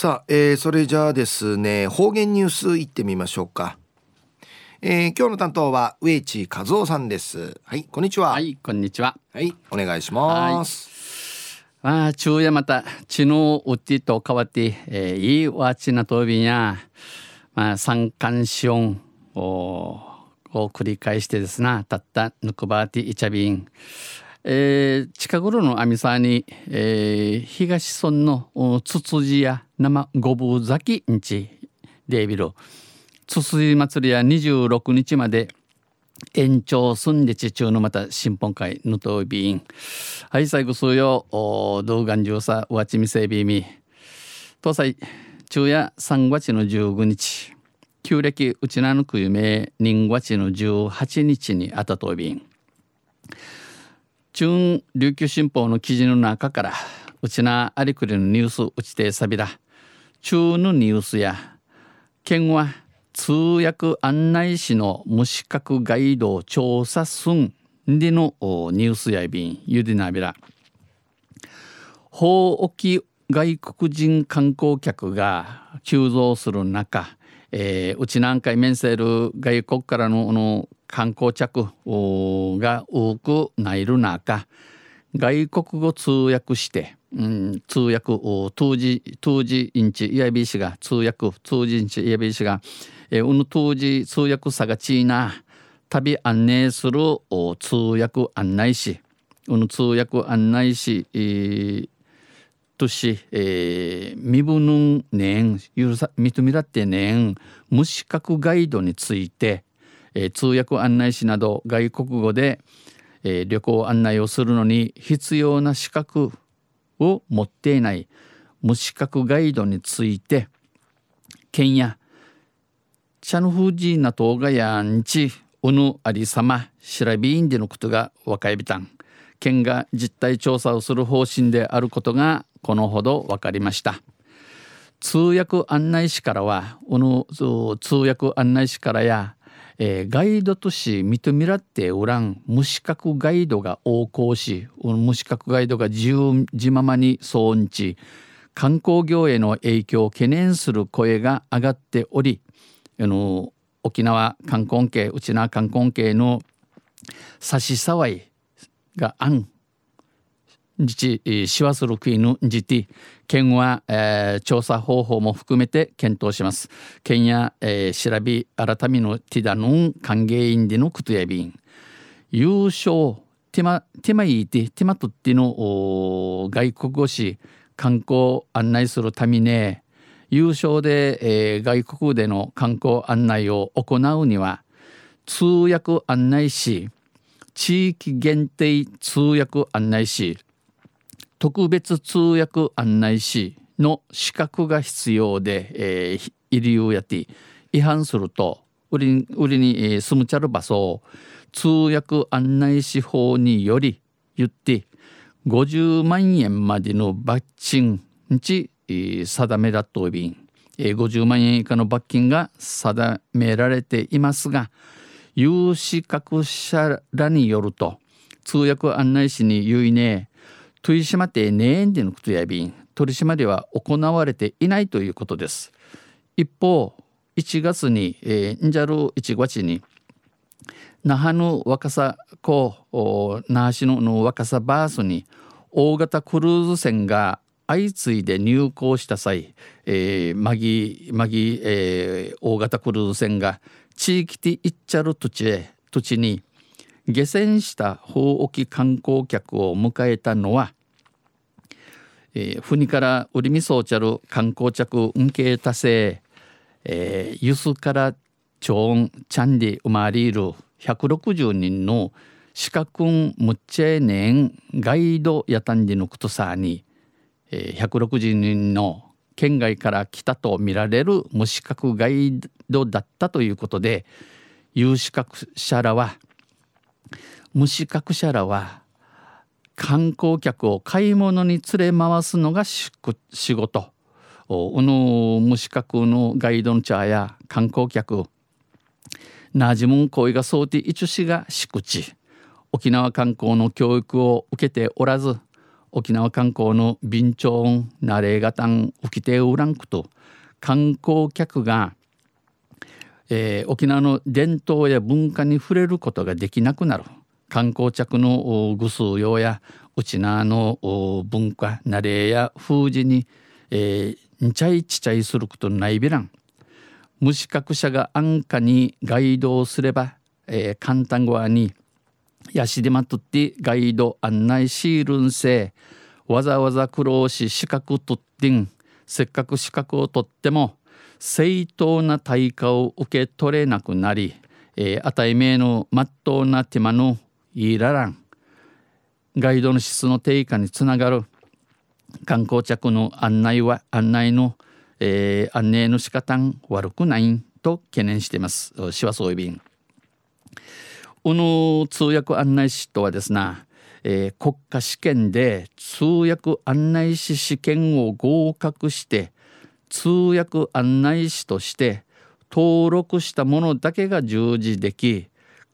さあ、えー、それじゃあですね方言ニュースいってみましょうか、えー、今日の担当は植地和夫さんです。はいこんにちは。はいこんにちは。はいお願いします、はい、あ昼夜また知能うってと変わって、えー、いいわちなとびやまあ三寒四温を繰り返してですなたったぬくばていちゃびんえー、近頃の網沢に、えー、東村のつつじや生ごぶ咲きんちデービルつつじ祭りや26日まで延長すんでち中のまた新本会のとびんはい最後数よ動画中さわちみせびみ。東西昼夜3月の15日。旧暦うちなぬくゆめ人月の18日にあたとびん。中琉球新報の記事の中からうちなありくりのニュースうちてさびら中のニュースや県は通訳案内士の無資格ガイド調査すんでのニュースやびんゆでなびら。法沖外国人観光客が急増する中、えー、うち何回面せる外国からのの観光客が多くないる中外国語通訳して、うん、通訳当時当時インチイヤビー氏が通訳通時インチイヤビー氏が、えー、うぬ当時通訳さがちいな旅案内する通訳案内士うぬ通訳案内士、えー、とし、えー、身分ねん許さ認めらってねん無資格ガイドについてえー、通訳案内士など外国語で、えー、旅行案内をするのに必要な資格を持っていない無資格ガイドについて県やチャヌフジーナトーガヤンチウヌありさま調べインでのことが若いびたん。県が実態調査をする方針であることがこのほど分かりました。通訳案内士からはうぬ通訳案内士からやえー、ガイド都市認めらっておらん無資格ガイドが横行し無資格ガイドが自由自ままに騒音ち観光業への影響を懸念する声が上がっておりあの沖縄観光系内縄観光系の差し障いがあん自治しわする国の自治県は、えー、調査方法も含めて検討します。県や、えー、調べ改めのティダノン歓迎員でのクトヤビン優勝ティマティマイティティマトッティの外国語詞観光案内するために優勝で、えー、外国での観光案内を行うには通訳案内士地域限定通訳案内士特別通訳案内士の資格が必要で、えー、イリューやて違反すると売り売りに、えー、住むちゃる場所を通訳案内士法により言って50万円までの罰金ち、定めだとびん、えー、50万円以下の罰金が定められていますが有資格者らによると通訳案内士に言いね取り締まってねえんでのことやびん取り締まりは行われていないということです。一方1月に、えー、んじゃる1月に那覇の若狭港那覇市の若狭バースに大型クルーズ船が相次いで入港した際、えー、マギマギ、えー、大型クルーズ船が地域で行っちゃる土地へ土地に下船した法沖観光客を迎えたのは、えー、国から売りみそうちゃる観光客運慶多生、え、ゆすから超音チャンディ生まれる160人の資格むっちゃえねんガイドやたんでのことさに、えー、160人の県外から来たとみられる無資格ガイドだったということで有資格者らは無資格者らは観光客を買い物に連れ回すのが仕事。うの無資格のガイドの茶や観光客なじむ行為が想定一しが敷地沖縄観光の教育を受けておらず沖縄観光の備長音ナレーガタン浮き手ウランクと観光客が、えー、沖縄の伝統や文化に触れることができなくなる。観光客のぐ数用やうちなの文化ナレーや風事に、えー、んちゃいちちゃいすることないびらん無資格者が安価にガイドをすれば、えー、簡単語にやしでまとってガイド案内シールンせわざわざ苦労し資格取ってんせっかく資格を取っても正当な対価を受け取れなくなり、えー、あたいめのまっとうな手間のいららん。ガイドの質の低下につながる。観光客の案内は案内の、えー、案内の仕方ん悪くない。と懸念しています。しはそういびん。この通訳案内士とはですね、えー、国家試験で通訳案内士試験を合格して通訳案内士として登録したものだけが従事でき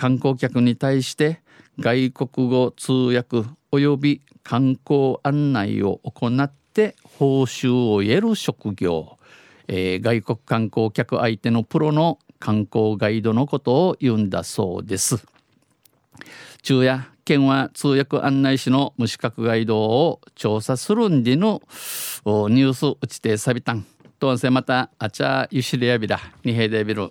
観光客に対して外国語通訳及び観光案内を行って報酬を得る職業、えー、外国観光客相手のプロの観光ガイドのことを言うんだそうです。昼夜県は通訳案内士の無資格ガイドを調査するんでのニュース打ちてさびたん。とんせまたあちゃゆしりやびらにへでびる。